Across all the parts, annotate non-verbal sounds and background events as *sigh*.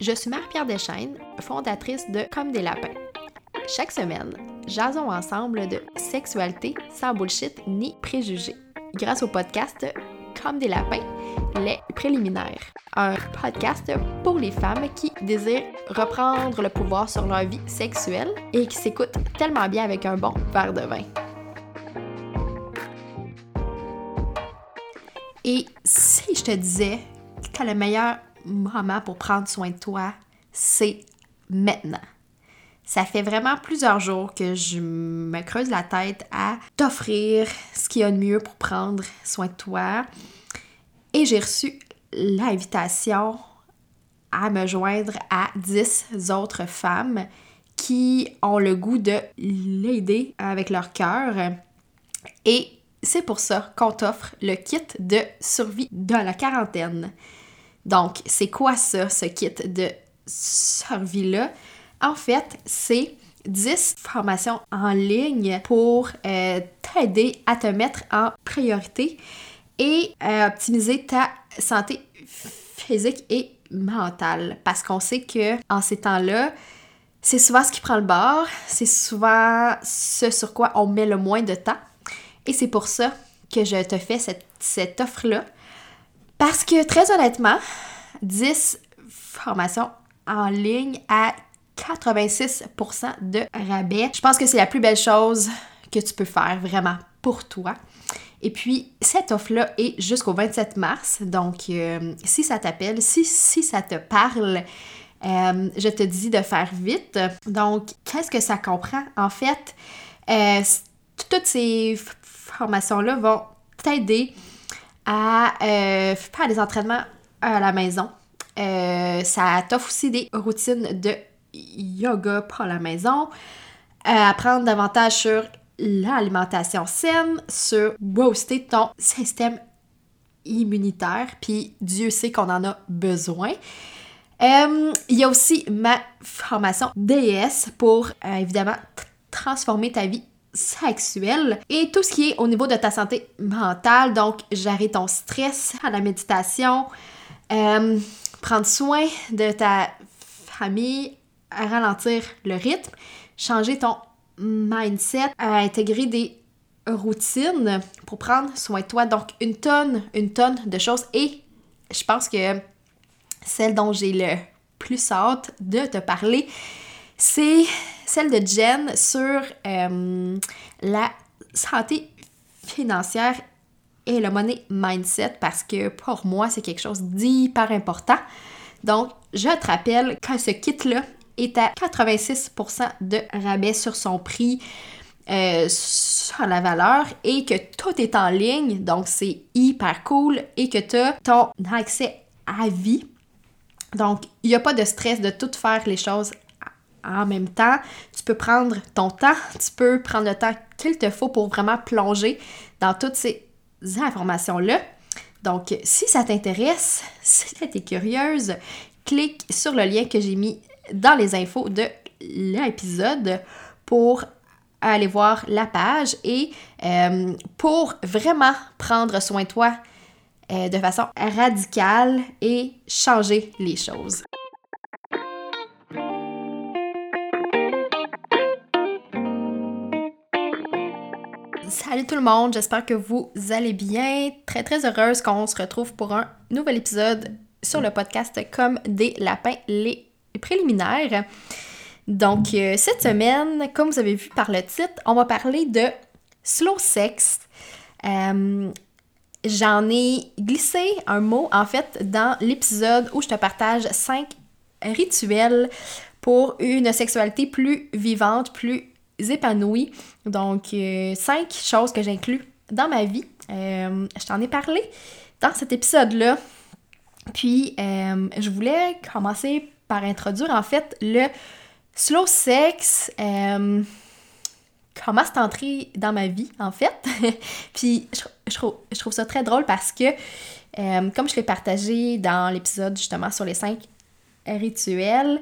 Je suis Marie-Pierre Deschaines, fondatrice de Comme des lapins. Chaque semaine, jasons ensemble de sexualité sans bullshit ni préjugés. Grâce au podcast Comme des lapins, les préliminaires. Un podcast pour les femmes qui désirent reprendre le pouvoir sur leur vie sexuelle et qui s'écoutent tellement bien avec un bon verre de vin. Et si je te disais que le meilleur moment pour prendre soin de toi, c'est maintenant. Ça fait vraiment plusieurs jours que je me creuse la tête à t'offrir ce qu'il y a de mieux pour prendre soin de toi. Et j'ai reçu l'invitation à me joindre à 10 autres femmes qui ont le goût de l'aider avec leur cœur. Et c'est pour ça qu'on t'offre le kit de survie dans la quarantaine. Donc, c'est quoi ça, ce kit de survie-là? En fait, c'est 10 formations en ligne pour euh, t'aider à te mettre en priorité et à optimiser ta santé physique et mentale. Parce qu'on sait que en ces temps-là, c'est souvent ce qui prend le bord, c'est souvent ce sur quoi on met le moins de temps. Et c'est pour ça que je te fais cette offre-là. Parce que très honnêtement, 10 formations en ligne à 86% de rabais. Je pense que c'est la plus belle chose que tu peux faire vraiment pour toi. Et puis, cette offre-là est jusqu'au 27 mars. Donc, euh, si ça t'appelle, si, si ça te parle, euh, je te dis de faire vite. Donc, qu'est-ce que ça comprend? En fait, euh, toutes ces formations-là vont t'aider à faire des entraînements à la maison. ça t'offre aussi des routines de yoga pour la maison, apprendre davantage sur l'alimentation saine, sur booster ton système immunitaire, puis Dieu sait qu'on en a besoin. Euh, il y a aussi ma formation DS pour euh, évidemment transformer ta vie sexuelle et tout ce qui est au niveau de ta santé mentale, donc gérer ton stress, la méditation, euh, prendre soin de ta famille, ralentir le rythme, changer ton mindset, à intégrer des routines pour prendre soin de toi. Donc, une tonne, une tonne de choses. Et je pense que celle dont j'ai le plus hâte de te parler, c'est celle de Jen sur euh, la santé financière et le money mindset parce que pour moi, c'est quelque chose d'hyper important. Donc, je te rappelle que ce kit-là est à 86% de rabais sur son prix. Euh, sur la valeur et que tout est en ligne, donc c'est hyper cool et que tu as ton accès à vie. Donc, il n'y a pas de stress de tout faire les choses en même temps. Tu peux prendre ton temps, tu peux prendre le temps qu'il te faut pour vraiment plonger dans toutes ces informations-là. Donc, si ça t'intéresse, si tu es curieuse, clique sur le lien que j'ai mis dans les infos de l'épisode pour aller voir la page et euh, pour vraiment prendre soin de toi euh, de façon radicale et changer les choses. Salut tout le monde, j'espère que vous allez bien. Très très heureuse qu'on se retrouve pour un nouvel épisode sur le podcast Comme des lapins, les préliminaires. Donc, euh, cette semaine, comme vous avez vu par le titre, on va parler de slow sex. Euh, j'en ai glissé un mot, en fait, dans l'épisode où je te partage cinq rituels pour une sexualité plus vivante, plus épanouie. Donc, euh, cinq choses que j'inclus dans ma vie. je t'en ai parlé dans cet épisode-là. Puis, je voulais commencer par introduire en fait le slow sex. Euh, comment c'est entré dans ma vie en fait. *laughs* Puis je, trouve, ça très drôle parce que, euh, comme je l'ai partagé dans l'épisode justement sur les cinq rituels,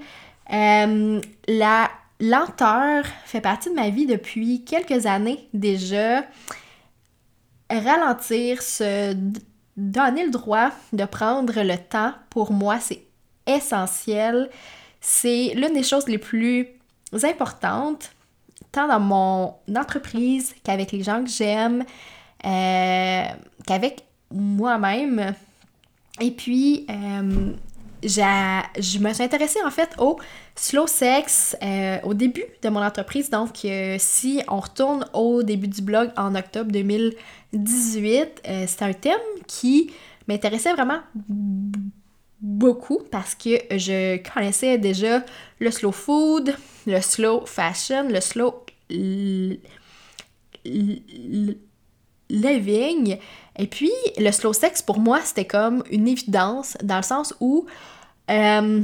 euh, la lenteur fait partie de ma vie depuis quelques années déjà. Ralentir, se donner le droit de prendre le temps, pour moi, c'est essentiel. C'est l'une des choses les plus importantes, tant dans mon entreprise qu'avec les gens que j'aime, euh, qu'avec moi-même. Et puis, euh, je me suis intéressée en fait au slow sex euh, au début de mon entreprise. Donc, si on retourne au début du blog en octobre 2018, c'est un thème qui m'intéressait vraiment beaucoup parce que je connaissais déjà le slow food, le slow fashion, le slow living. Et puis, le slow sex, pour moi, c'était comme une évidence dans le sens où, euh,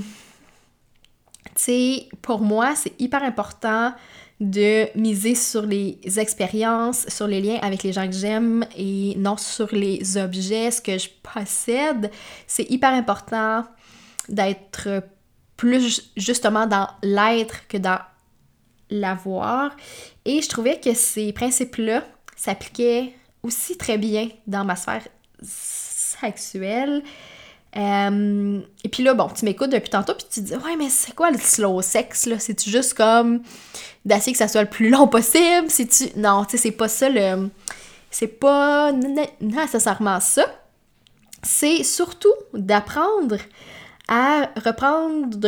tu sais, pour moi, c'est hyper important de miser sur les expériences, sur les liens avec les gens que j'aime et non sur les objets, ce que je possède. C'est hyper important d'être plus justement dans l'être que dans l'avoir. Et je trouvais que ces principes-là s'appliquaient aussi très bien dans ma sphère sexuelle. Euh, et puis là, bon, tu m'écoutes depuis tantôt, puis tu te dis, ouais, mais c'est quoi le slow sex, là? C'est-tu juste comme d'essayer que ça soit le plus long possible? C'est-tu. Non, tu sais, c'est pas ça le. C'est pas nécessairement ça. C'est surtout d'apprendre à reprendre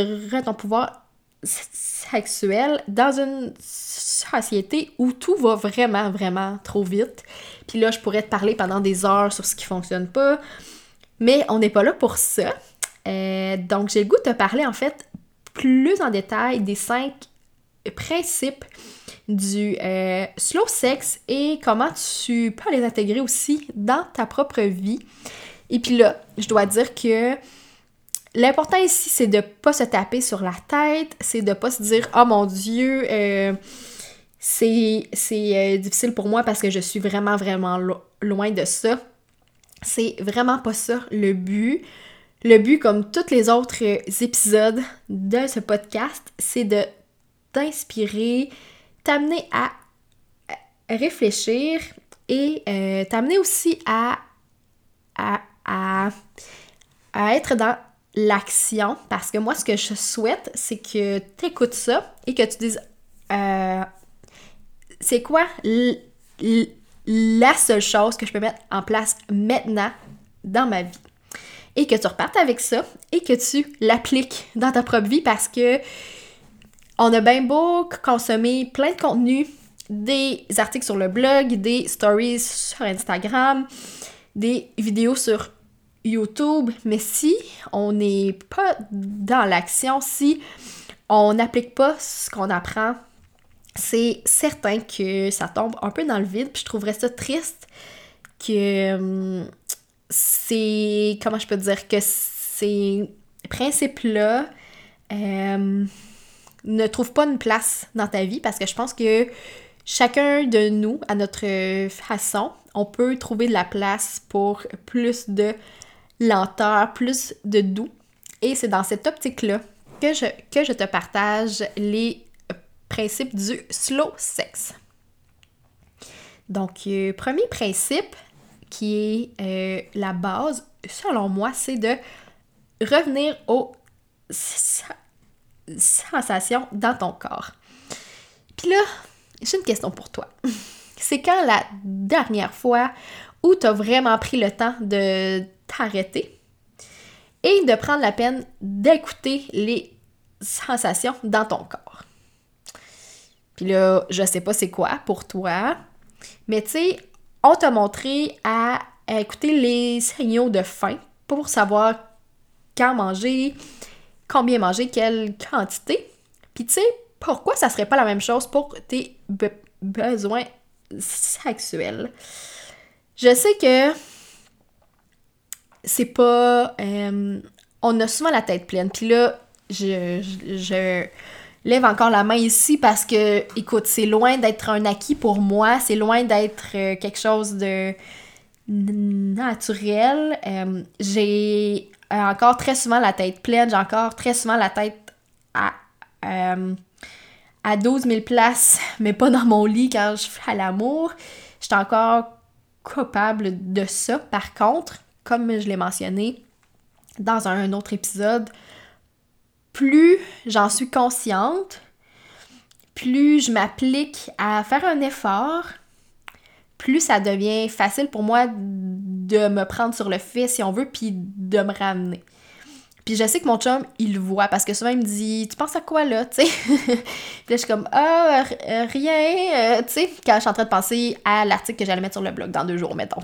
ton pouvoir sexuel dans une société où tout va vraiment, vraiment trop vite. Puis là, je pourrais te parler pendant des heures sur ce qui fonctionne pas, mais on n'est pas là pour ça. Euh, donc, j'ai le goût de te parler en fait plus en détail des cinq principes du euh, slow sex et comment tu peux les intégrer aussi dans ta propre vie. Et puis là, je dois dire que L'important ici, c'est de pas se taper sur la tête, c'est de pas se dire Oh mon Dieu, euh, c'est euh, difficile pour moi parce que je suis vraiment, vraiment loin de ça. C'est vraiment pas ça le but. Le but, comme tous les autres épisodes de ce podcast, c'est de t'inspirer, t'amener à réfléchir et euh, t'amener aussi à, à, à être dans l'action parce que moi, ce que je souhaite, c'est que tu écoutes ça et que tu dises euh, c'est quoi la seule chose que je peux mettre en place maintenant dans ma vie? Et que tu repartes avec ça et que tu l'appliques dans ta propre vie parce que on a bien beau consommer plein de contenu, des articles sur le blog, des stories sur Instagram, des vidéos sur YouTube, mais si on n'est pas dans l'action, si on n'applique pas ce qu'on apprend, c'est certain que ça tombe un peu dans le vide. Puis je trouverais ça triste que hum, c'est. Comment je peux dire que ces principes-là hum, ne trouvent pas une place dans ta vie parce que je pense que chacun de nous, à notre façon, on peut trouver de la place pour plus de lenteur, plus de doux. Et c'est dans cette optique-là que je, que je te partage les principes du slow sex. Donc, euh, premier principe qui est euh, la base, selon moi, c'est de revenir aux sensations dans ton corps. Puis là, j'ai une question pour toi. *laughs* C'est quand la dernière fois où tu as vraiment pris le temps de t'arrêter et de prendre la peine d'écouter les sensations dans ton corps. Puis là, je sais pas c'est quoi pour toi, mais tu sais, on t'a montré à écouter les signaux de faim pour savoir quand manger, combien manger, quelle quantité. Puis tu sais, pourquoi ça serait pas la même chose pour tes besoins sexuels? Je sais que c'est pas. Euh, on a souvent la tête pleine. Puis là, je, je, lève encore la main ici parce que, écoute, c'est loin d'être un acquis pour moi. C'est loin d'être euh, quelque chose de naturel. Euh, j'ai encore très souvent la tête pleine. J'ai encore très souvent la tête à, à 12 000 places, mais pas dans mon lit quand je fais l'amour. J'étais encore coupable de ça. Par contre, comme je l'ai mentionné dans un autre épisode, plus j'en suis consciente, plus je m'applique à faire un effort, plus ça devient facile pour moi de me prendre sur le fait, si on veut, puis de me ramener. Puis je sais que mon chum, il voit parce que souvent il me dit Tu penses à quoi là *laughs* Puis là, je suis comme Ah, rien, euh, tu sais, quand je suis en train de penser à l'article que j'allais mettre sur le blog dans deux jours, mettons.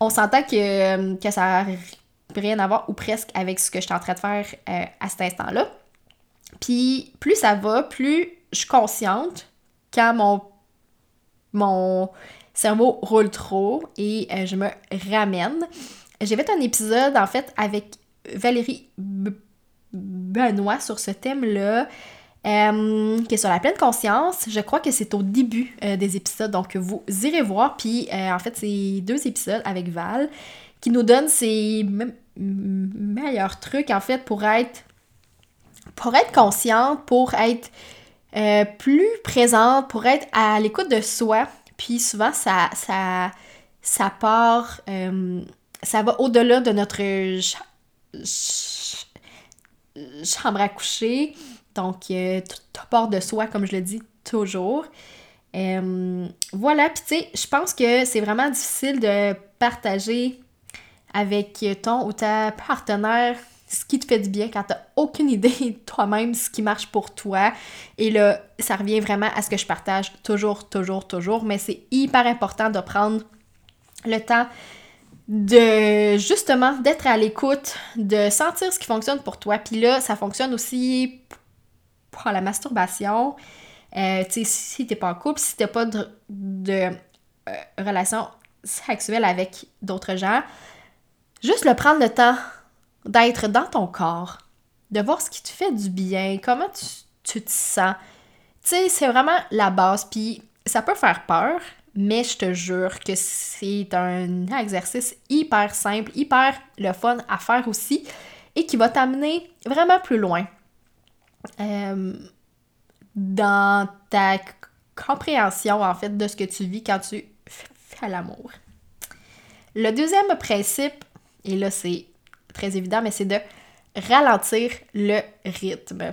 On s'entend que, que ça n'a rien à voir ou presque avec ce que je suis en train de faire euh, à cet instant-là. Puis plus ça va, plus je suis consciente quand mon, mon cerveau roule trop et euh, je me ramène. J'ai fait un épisode en fait avec Valérie Benoît sur ce thème-là. Euh, qui est sur la pleine conscience. Je crois que c'est au début euh, des épisodes, donc vous irez voir. Puis en fait, c'est deux épisodes avec Val qui nous donnent ses meilleurs trucs en fait pour être pour être consciente, pour être euh, plus présente, pour être à l'écoute de soi. Puis souvent, ça, ça, part, euh, ça va au-delà de notre chambre à coucher. Donc, euh, tout part de soi, comme je le dis toujours. voilà, puis tu sais, je pense que c'est vraiment difficile de partager avec ton ou ta partenaire ce qui te fait du bien quand t'as aucune idée toi-même ce qui marche pour toi. Et là, ça revient vraiment à ce que je partage toujours, toujours, toujours. Mais c'est hyper important de prendre le temps de justement d'être à l'écoute, de sentir ce qui fonctionne pour toi. Puis là, ça fonctionne aussi la masturbation. Euh, tu sais, si t'es pas en couple, si t'as pas de, euh, relation sexuelle avec d'autres gens, juste le prendre le temps d'être dans ton corps, de voir ce qui te fait du bien, comment tu, te sens. Tu sais, c'est vraiment la base. Puis ça peut faire peur, mais je te jure que c'est un exercice hyper simple, hyper le fun à faire aussi et qui va t'amener vraiment plus loin euh, dans ta compréhension en fait de ce que tu vis quand tu fais l'amour. Le deuxième principe, et là c'est très évident, mais c'est de ralentir le rythme.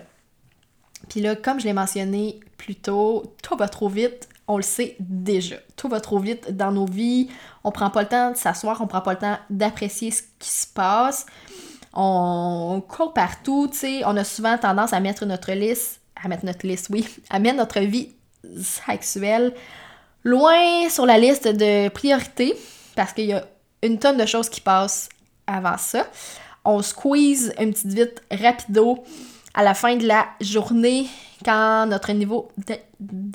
Puis là, comme je l'ai mentionné plus tôt, tout va trop vite, on le sait déjà. Tout va trop vite dans nos vies, on prend pas le temps de s'asseoir, on prend pas le temps d'apprécier ce qui se passe. On court partout, tu sais, on a souvent tendance à mettre notre liste, à mettre notre liste, oui, *laughs* à mettre notre vie sexuelle loin sur la liste de priorités parce qu'il y a une tonne de choses qui passent avant ça. On squeeze une petite vite rapido à la fin de la journée quand notre niveau de,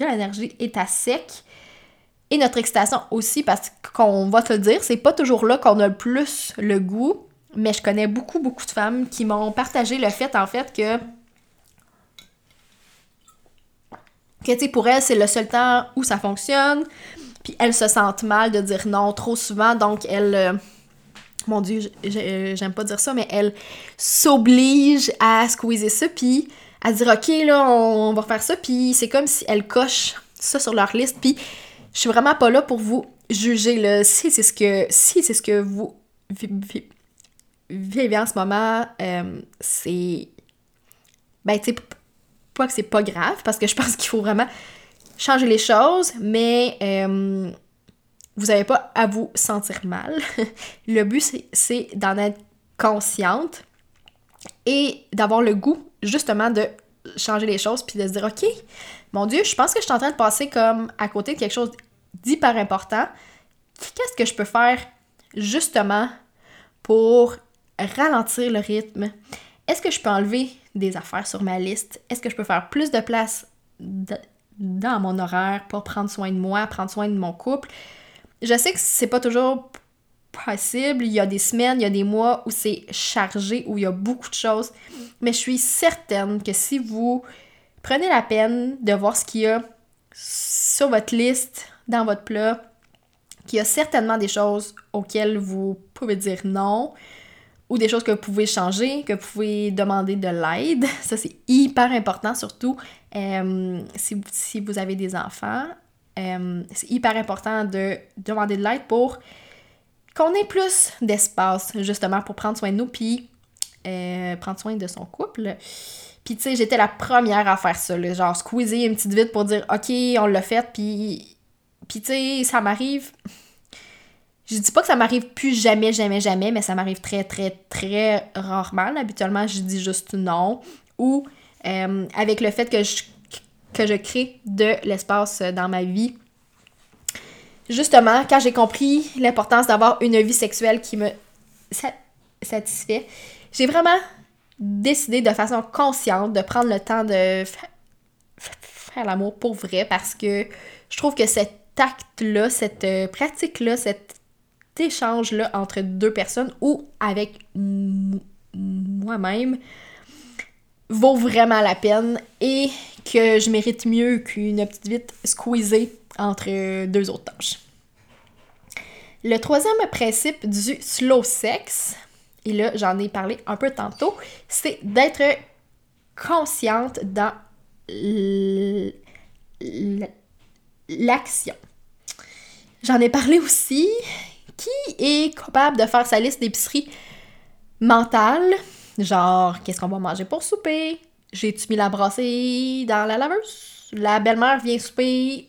l'énergie est à sec. Et notre excitation aussi, parce qu'on va te le dire, c'est pas toujours là qu'on a le plus le goût, mais je connais beaucoup, beaucoup de femmes qui m'ont partagé le fait, en fait, que que tu sais, pour elles, c'est le seul temps où ça fonctionne, puis elles se sentent mal de dire non trop souvent, donc elles, euh, mon Dieu, euh, j'aime pas dire ça, mais elle s'oblige à squeezer ça, puis à dire, OK, là, on va faire ça, puis c'est comme si elle coche ça sur leur liste, puis je suis vraiment pas là pour vous juger, là, si c'est ce que, si c'est ce que vous vivez en ce moment, euh, c'est, ben, tu sais, pas que c'est pas grave, parce que je *laughs* pense qu'il faut vraiment changer les choses, mais... Euh, vous n'avez pas à vous sentir mal. *laughs* le but, c'est d'en être consciente et d'avoir le goût, justement, de changer les choses puis de se dire, OK, mon Dieu, je pense que je suis en train de passer comme à côté de quelque chose d'hyper important. Qu'est-ce que je peux faire, justement, pour ralentir le rythme? Est-ce que je peux enlever des affaires sur ma liste? Est-ce que je peux faire plus de place dans mon horaire pour prendre soin de moi, prendre soin de mon couple? Je sais que c'est pas toujours possible. Il y a des semaines, il y a des mois où c'est chargé, où il y a beaucoup de choses. Mais je suis certaine que si vous prenez la peine de voir ce qu'il y a sur votre liste, dans votre plat, qu'il y a certainement des choses auxquelles vous pouvez dire non ou des choses que vous pouvez changer, que vous pouvez demander de l'aide. *laughs* Ça, c'est hyper important, surtout euh, si, si, vous avez des enfants. Euh, c'est hyper important de demander de l'aide pour qu'on ait plus d'espace, justement, pour prendre soin de nous, puis euh, prendre soin de son couple. Puis, tu sais, j'étais la première à faire ça, genre squeezer une petite vite pour dire OK, on l'a fait, puis, puis tu sais, ça m'arrive. Je dis pas que ça m'arrive plus jamais, jamais, jamais, mais ça m'arrive très, très, très rarement. Habituellement, je dis juste non. Ou euh, avec le fait que je, que je crée de l'espace dans ma vie. Justement, quand j'ai compris l'importance d'avoir une vie sexuelle qui me satisfait, j'ai vraiment décidé de façon consciente de prendre le temps de faire l'amour pour vrai parce que je trouve que cet acte-là, cette euh, pratique-là, échange-là entre deux personnes ou avec moi-même vaut vraiment la peine et que je mérite mieux qu'une petite vite squeezée entre deux autres tâches. Le troisième principe du slow sex, et là j'en ai parlé un peu tantôt, c'est d'être consciente dans l'action. J'en ai parlé aussi. Qui est capable de faire sa liste d'épicerie mentale? Genre, qu'est-ce qu'on va manger pour souper? J'ai-tu mis la brassée dans la laveuse? La belle-mère vient souper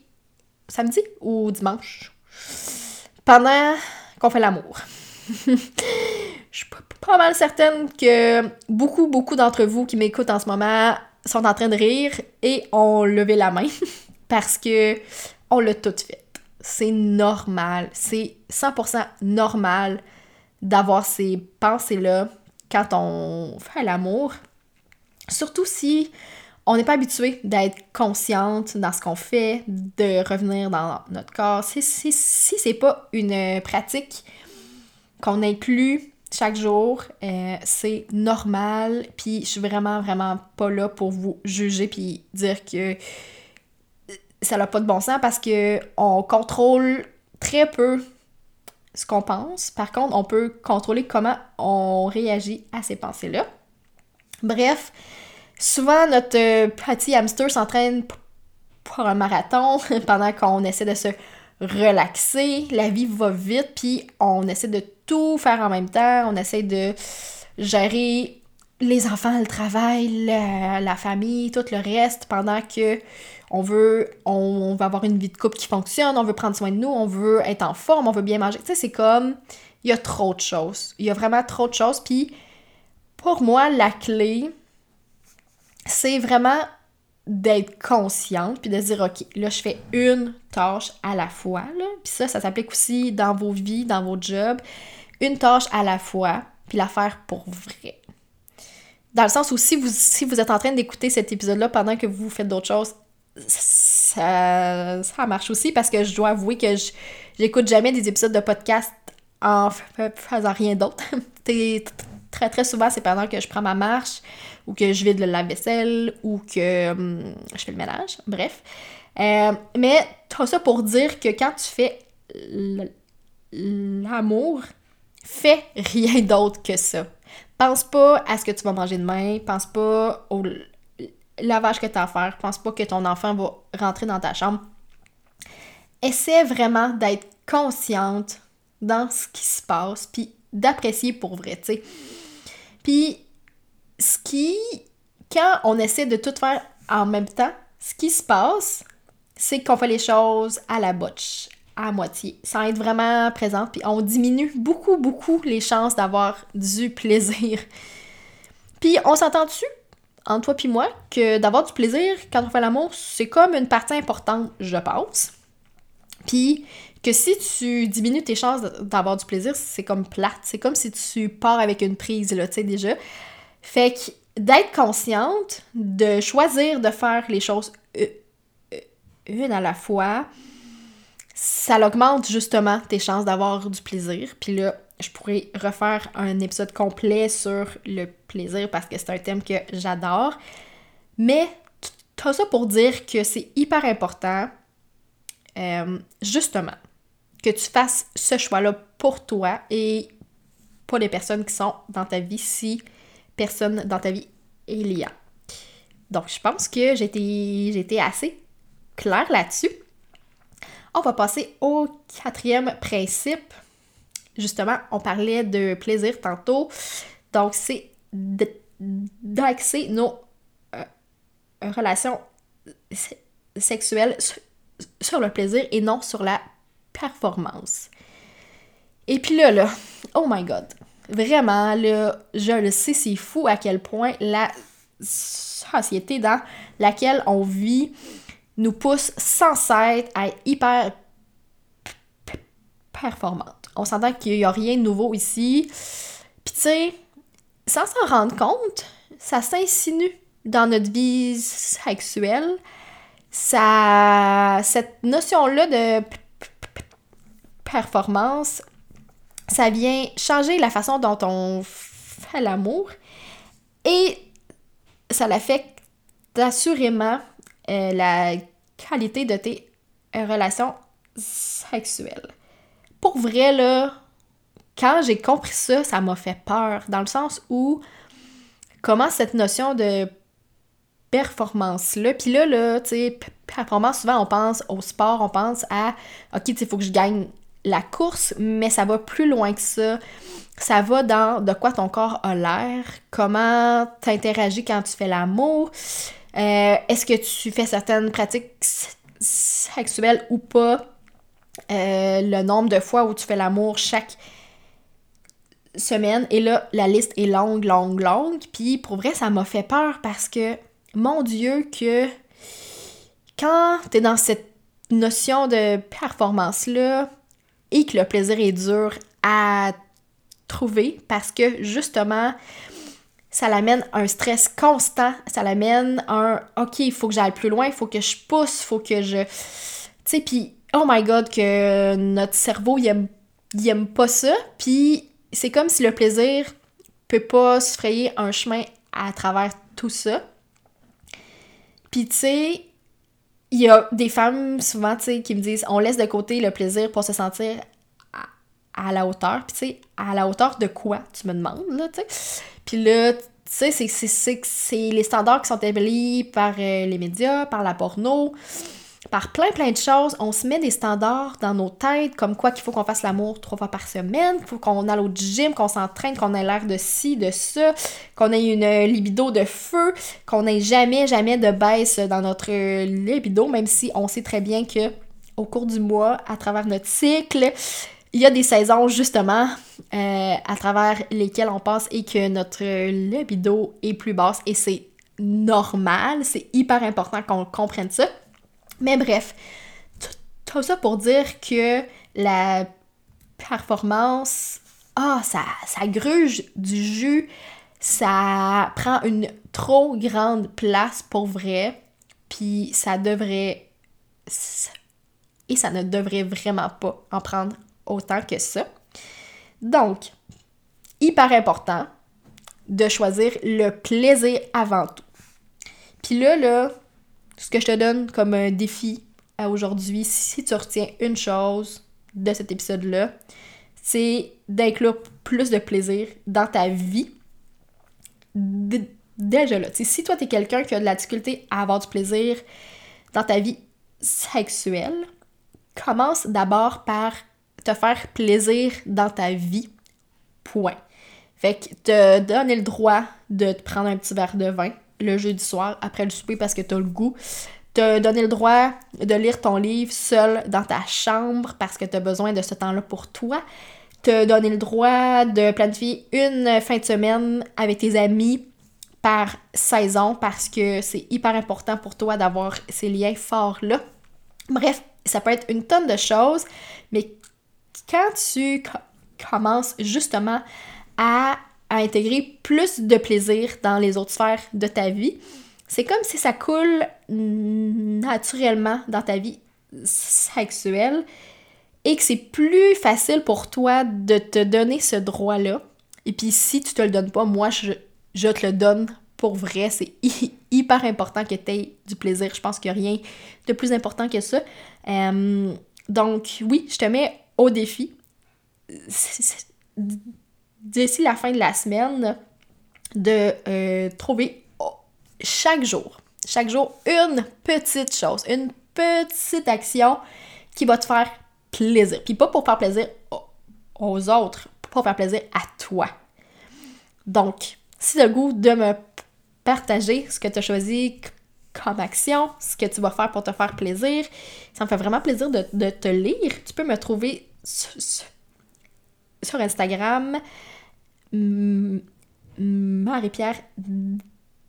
samedi ou dimanche? Pendant qu'on fait l'amour. *laughs* Je suis pas mal certaine que beaucoup, beaucoup d'entre vous qui m'écoutent en ce moment sont en train de rire et ont levé la main *laughs* parce que on l'a tout fait. C'est normal, c'est 100% normal d'avoir ces pensées-là quand on fait l'amour. Surtout si on n'est pas habitué d'être consciente dans ce qu'on fait, de revenir dans notre corps. Si, si, si c'est pas une pratique qu'on inclut chaque jour, euh, c'est normal. Puis je suis vraiment, vraiment pas là pour vous juger puis dire que ça n'a pas de bon sens parce que on contrôle très peu ce qu'on pense. Par contre, on peut contrôler comment on réagit à ces pensées-là. Bref, souvent notre petit hamster s'entraîne pour un marathon *laughs* pendant qu'on essaie de se relaxer. La vie va vite, puis on essaie de tout faire en même temps. On essaie de gérer les enfants, le travail, la, famille, tout le reste pendant que on veut, avoir une vie de couple qui fonctionne, on veut prendre soin de nous, on veut être en forme, on veut bien manger. Tu sais, c'est comme, il y a trop de choses. Il y a vraiment trop de choses. Puis, pour moi, la clé, c'est vraiment d'être consciente, puis de dire, OK, là, je fais une tâche à la fois, là. Puis ça, ça s'applique aussi dans vos vies, dans vos jobs. Une tâche à la fois, puis la faire pour vrai. Dans le sens où si vous êtes en train d'écouter cet épisode-là pendant que vous faites d'autres choses, ça, ça marche aussi parce que je dois avouer que j'écoute jamais des épisodes de podcast en faisant rien d'autre. *laughs* très très souvent, c'est pendant que je prends ma marche ou que je vide le lave-vaisselle ou que hum, je fais le ménage. Bref. Euh, mais tout ça pour dire que quand tu fais l'amour, fais rien *laughs* d'autre que ça. Pense pas à ce que tu vas manger demain, pense pas au lavage que tu as à faire, pense pas que ton enfant va rentrer dans ta chambre. Essaie vraiment d'être consciente dans ce qui se passe, puis d'apprécier pour vrai, tu sais. Puis, ce qui, quand on essaie de tout faire en même temps, ce qui se passe, c'est qu'on fait les choses à la botche, à moitié, sans être vraiment présente, puis on diminue beaucoup, beaucoup les chances d'avoir du *laughs* plaisir. Puis, on s'entend dessus entre toi puis moi, que d'avoir du plaisir quand on fait l'amour, c'est comme une partie importante, je pense. Puis que si tu diminues tes chances d'avoir du plaisir, c'est comme plate. C'est comme si tu pars avec une prise, là, tu sais, déjà. Fait que d'être consciente, de choisir de faire les choses euh, euh, une à la fois, ça augmente justement tes chances d'avoir du plaisir. Puis là, je pourrais refaire un épisode complet sur le plaisir parce que c'est un thème que j'adore. Mais tout ça pour dire que c'est hyper important, euh, justement, que tu fasses ce choix-là pour toi et pour les personnes qui sont dans ta vie si personne dans ta vie il y a. Donc, je pense que été assez claire là-dessus. On va passer au quatrième principe justement, on parlait de plaisir tantôt. Donc, c'est d'axer nos euh, relations sexuelles sur le plaisir et non sur la performance. Et puis là, là, oh my god, vraiment, là, je le sais, c'est fou à quel point la société dans laquelle on vit nous pousse sans cesse à être hyper performante. On s'entend qu'il n'y a rien de nouveau ici. Puis tu sais, sans s'en rendre compte, ça s'insinue dans notre vie sexuelle. Ça, cette notion-là de performance, ça vient changer la façon dont on fait l'amour et ça l'affecte assurément euh, la qualité de tes relations sexuelles. Pour vrai, là, quand j'ai compris ça, ça m'a fait peur, dans le sens où comment cette notion de performance-là, puis là, là, tu sais, performance, souvent on pense au sport, on pense à, ok, tu sais, il faut que je gagne la course, mais ça va plus loin que ça. Ça va dans de quoi ton corps a l'air, comment t'interagis quand tu fais l'amour, euh, est-ce que tu fais certaines pratiques sexuelles ou pas, euh, le nombre de fois où tu fais l'amour chaque semaine. Et là, la liste est longue, longue, longue. Puis pour vrai, ça m'a fait peur parce que, mon Dieu, que quand t'es dans cette notion de performance-là, et que le plaisir est dur à trouver parce que justement, ça l'amène un stress constant, ça l'amène un OK, il faut que j'aille plus loin, il faut que je pousse, il faut que je. Tu sais, puis oh my god, que notre cerveau, il aime, il aime pas ça, puis c'est comme si le plaisir peut pas se frayer un chemin à travers tout ça. Puis tu sais, il y a des femmes souvent, tu sais, qui me disent on laisse de côté le plaisir pour se sentir à, la hauteur. Puis tu sais, à la hauteur de quoi, tu me demandes, là, tu sais. Puis là, tu sais, c'est les standards qui sont établis par euh, les médias, par la porno, par plein plein de choses. On se met des standards dans nos têtes, comme quoi qu'il faut qu'on fasse l'amour trois fois par semaine, qu'il faut qu'on aille au gym, qu'on s'entraîne, qu'on ait l'air de ci, de ça, qu'on ait une libido de feu, qu'on ait jamais, jamais de baisse dans notre libido, même si on sait très bien que au cours du mois, à travers notre cycle, il y a des saisons justement euh, à travers lesquelles on passe et que notre libido est plus basse et c'est normal, c'est hyper important qu'on comprenne ça. Mais bref, tout ça pour dire que la performance, ah, ça, ça gruge du jus, ça prend une trop grande place pour vrai, puis ça devrait, et ça ne devrait vraiment pas en prendre autant que ça. Donc, hyper important de choisir le plaisir avant tout. Puis là, là, ce que je te donne comme un défi à aujourd'hui, si tu retiens une chose de cet épisode-là, c'est d'inclure plus de plaisir dans ta vie. Déjà là, si toi, tu es quelqu'un qui a de la difficulté à avoir du plaisir dans ta vie sexuelle, commence d'abord par te faire plaisir dans ta vie. Point. Fait que te donner le droit de te prendre un petit verre de vin, le jeudi soir après le souper parce que tu as le goût. Te donner le droit de lire ton livre seul dans ta chambre parce que tu as besoin de ce temps-là pour toi. Te donner le droit de planifier une fin de semaine avec tes amis par saison parce que c'est hyper important pour toi d'avoir ces liens forts-là. Bref, ça peut être une tonne de choses, mais quand tu commences justement à à intégrer plus de plaisir dans les autres sphères de ta vie. C'est comme si ça coule naturellement dans ta vie sexuelle et que c'est plus facile pour toi de te donner ce droit-là. Et puis si tu te le donnes pas, moi je, te le donne pour vrai. C'est hyper important que tu aies du plaisir. Je pense qu'il n'y a rien de plus important que ça. Euh, donc oui, je te mets au défi d'ici la fin de la semaine de euh, trouver chaque jour, chaque jour, une petite chose, une petite action qui va te faire plaisir. Puis pas pour faire plaisir aux autres, pour faire plaisir à toi. Donc, si tu as le goût de me partager ce que tu as choisi comme action, ce que tu vas faire pour te faire plaisir, ça me fait vraiment plaisir de, te lire. Tu peux me trouver sur, Instagram, Marie-Pierre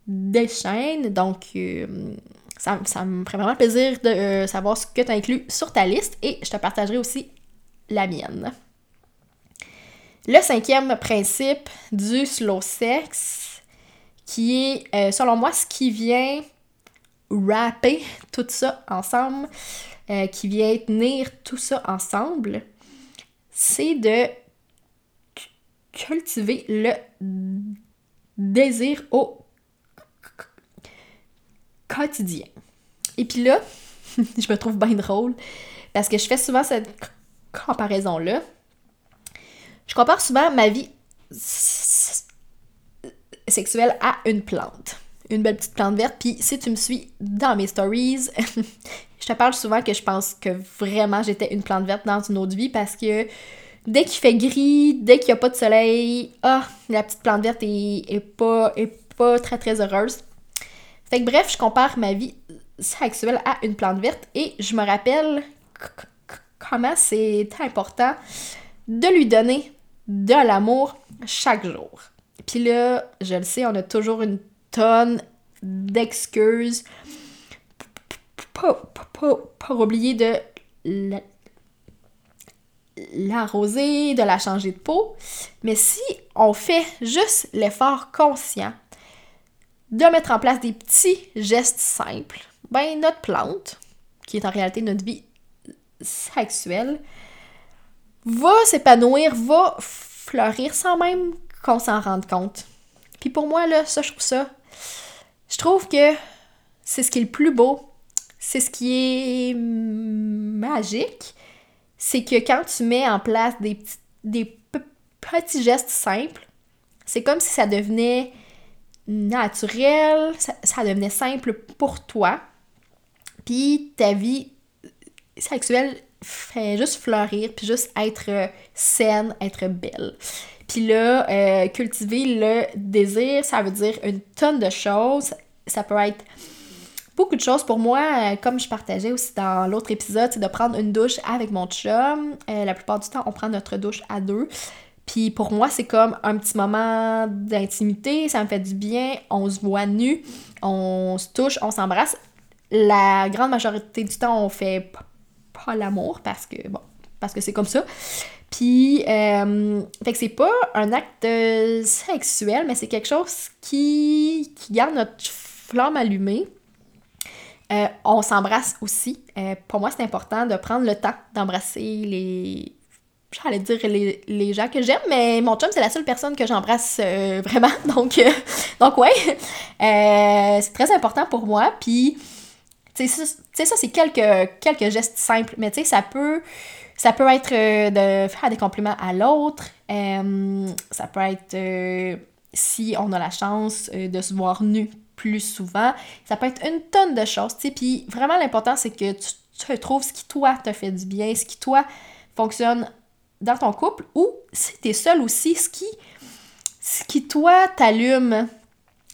Deschaines. Donc, euh, ça, me ferait vraiment plaisir de euh, savoir ce que tu inclus sur ta liste et je te partagerai aussi la mienne. Le cinquième principe du slow sex, qui est, euh, selon moi, ce qui vient rapper tout ça ensemble, qui vient tenir tout ça ensemble, c'est de cultiver le désir au quotidien. Et puis là, *laughs* je me trouve bien drôle parce que je fais souvent cette comparaison-là. Je compare souvent ma vie sexuelle à une plante. Une belle petite plante verte. Puis si tu me suis dans mes stories, *laughs* je te parle souvent que je pense que vraiment j'étais une plante verte dans une autre vie parce que dès qu'il fait gris, dès qu'il n'y a pas de soleil, ah, la petite plante verte est, pas, est pas très très heureuse. Fait que bref, je compare ma vie sexuelle à une plante verte et je me rappelle comment c'est important de lui donner de l'amour chaque jour. Puis là, je le sais, on a toujours une tonne d'excuses pour, oublier de l'arroser, de la changer de peau. Mais si on fait juste l'effort conscient de mettre en place des petits gestes simples, ben notre plante, qui est en réalité notre vie sexuelle, va s'épanouir, va fleurir sans même qu'on s'en rende compte. Puis pour moi, là, ça, je trouve ça. Je trouve que c'est ce qui est le plus beau, c'est ce qui est magique, c'est que quand tu mets en place des, petits, petits gestes simples, c'est comme si ça devenait naturel, ça, devenait simple pour toi. Puis ta vie sexuelle fait juste fleurir, puis juste être saine, être belle. Puis là, euh, cultiver le désir, ça veut dire une tonne de choses. Ça peut être beaucoup de choses pour moi, euh, comme je partageais aussi dans l'autre épisode, c'est de prendre une douche avec mon chum. Euh, la plupart du temps, on prend notre douche à deux. Puis pour moi, c'est comme un petit moment d'intimité, ça me fait du bien, on se voit nu, on se touche, on s'embrasse. La grande majorité du temps, on fait pas l'amour parce que bon, parce que c'est comme ça. Puis, euh, fait que c'est pas un acte sexuel, mais c'est quelque chose qui, qui garde notre flamme allumée. Euh, on s'embrasse aussi. Euh, pour moi, c'est important de prendre le temps d'embrasser les, j'allais dire les, gens que j'aime, mais mon chum, c'est la seule personne que j'embrasse euh, vraiment. *laughs* Donc, donc ouais, c'est très important pour moi. Puis, tu sais, ça, c'est quelques, quelques gestes simples, mais tu sais, ça peut, ça peut être de faire des compliments à l'autre. ça peut être, si on a la chance de se voir nu plus souvent. Ça peut être une tonne de choses, tu sais. Puis, vraiment, l'important, c'est que tu, trouves ce qui, toi, te fait du bien, ce qui, toi, fonctionne dans ton couple ou si t'es seul aussi, ce qui, ce qui toi t'allume.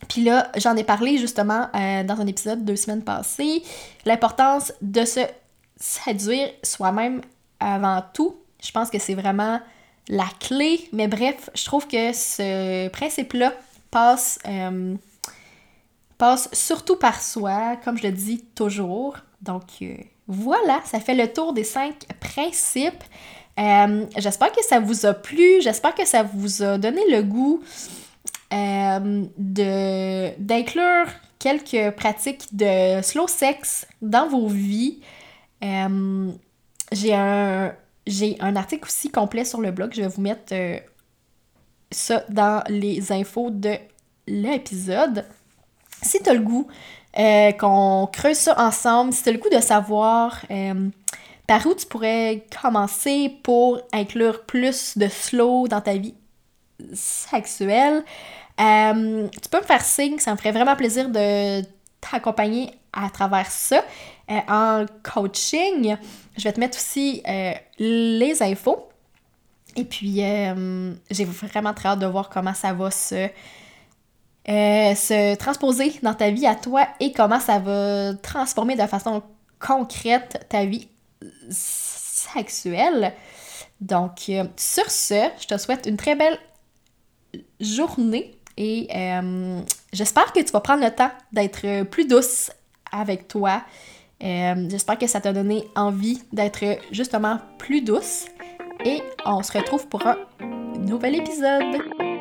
Puis là, j'en ai parlé justement euh, dans un épisode deux semaines passées, l'importance de se séduire soi-même avant tout. Je pense que c'est vraiment la clé. Mais bref, je trouve que ce principe-là passe, euh, passe surtout par soi, comme je le dis toujours. Donc euh, voilà, ça fait le tour des cinq principes. Euh, j'espère que ça vous a plu, j'espère que ça vous a donné le goût euh, d'inclure quelques pratiques de slow sex dans vos vies. J'ai un, un article aussi complet sur le blog, je vais vous mettre ça dans les infos de l'épisode. Si tu as le goût qu'on creuse ça ensemble, si tu as le goût de savoir par où tu pourrais commencer pour inclure plus de slow dans ta vie sexuelle? Euh, tu peux me faire signe, ça me ferait vraiment plaisir de t'accompagner à travers ça. Euh, en coaching, je vais te mettre aussi euh, les infos. Et puis, j'ai vraiment très hâte de voir comment ça va se euh, se transposer dans ta vie à toi et comment ça va transformer de façon concrète ta vie sexuelle. Donc, euh, sur ce, je te souhaite une très belle journée et euh, j'espère que tu vas prendre le temps d'être plus douce avec toi. j'espère que ça t'a donné envie d'être justement plus douce et on se retrouve pour un nouvel épisode.